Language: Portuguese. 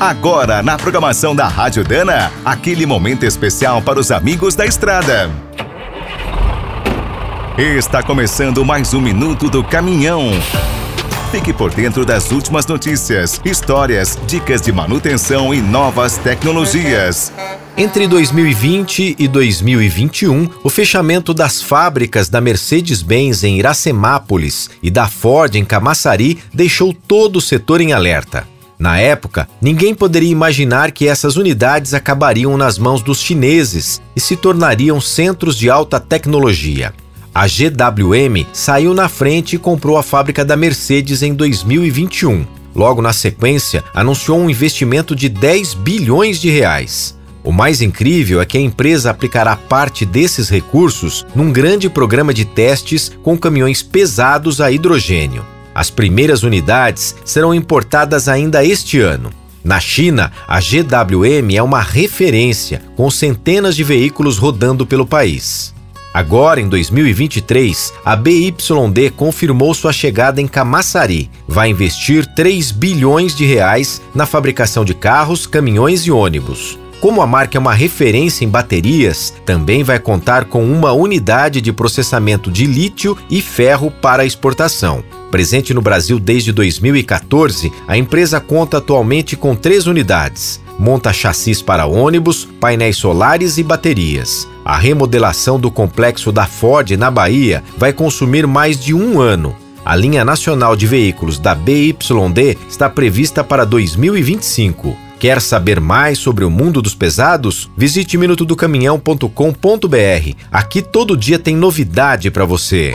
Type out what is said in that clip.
Agora, na programação da Rádio Dana, aquele momento especial para os amigos da estrada. Está começando mais um minuto do caminhão. Fique por dentro das últimas notícias, histórias, dicas de manutenção e novas tecnologias. Entre 2020 e 2021, o fechamento das fábricas da Mercedes-Benz em Iracemápolis e da Ford em Camaçari deixou todo o setor em alerta. Na época, ninguém poderia imaginar que essas unidades acabariam nas mãos dos chineses e se tornariam centros de alta tecnologia. A GWM saiu na frente e comprou a fábrica da Mercedes em 2021. Logo na sequência, anunciou um investimento de 10 bilhões de reais. O mais incrível é que a empresa aplicará parte desses recursos num grande programa de testes com caminhões pesados a hidrogênio. As primeiras unidades serão importadas ainda este ano. Na China, a GWM é uma referência, com centenas de veículos rodando pelo país. Agora, em 2023, a BYD confirmou sua chegada em Camaçari. Vai investir 3 bilhões de reais na fabricação de carros, caminhões e ônibus. Como a marca é uma referência em baterias, também vai contar com uma unidade de processamento de lítio e ferro para exportação. Presente no Brasil desde 2014, a empresa conta atualmente com três unidades. Monta chassis para ônibus, painéis solares e baterias. A remodelação do complexo da Ford na Bahia vai consumir mais de um ano. A linha nacional de veículos da BYD está prevista para 2025. Quer saber mais sobre o mundo dos pesados? Visite minutodocaminhão.com.br. Aqui todo dia tem novidade para você.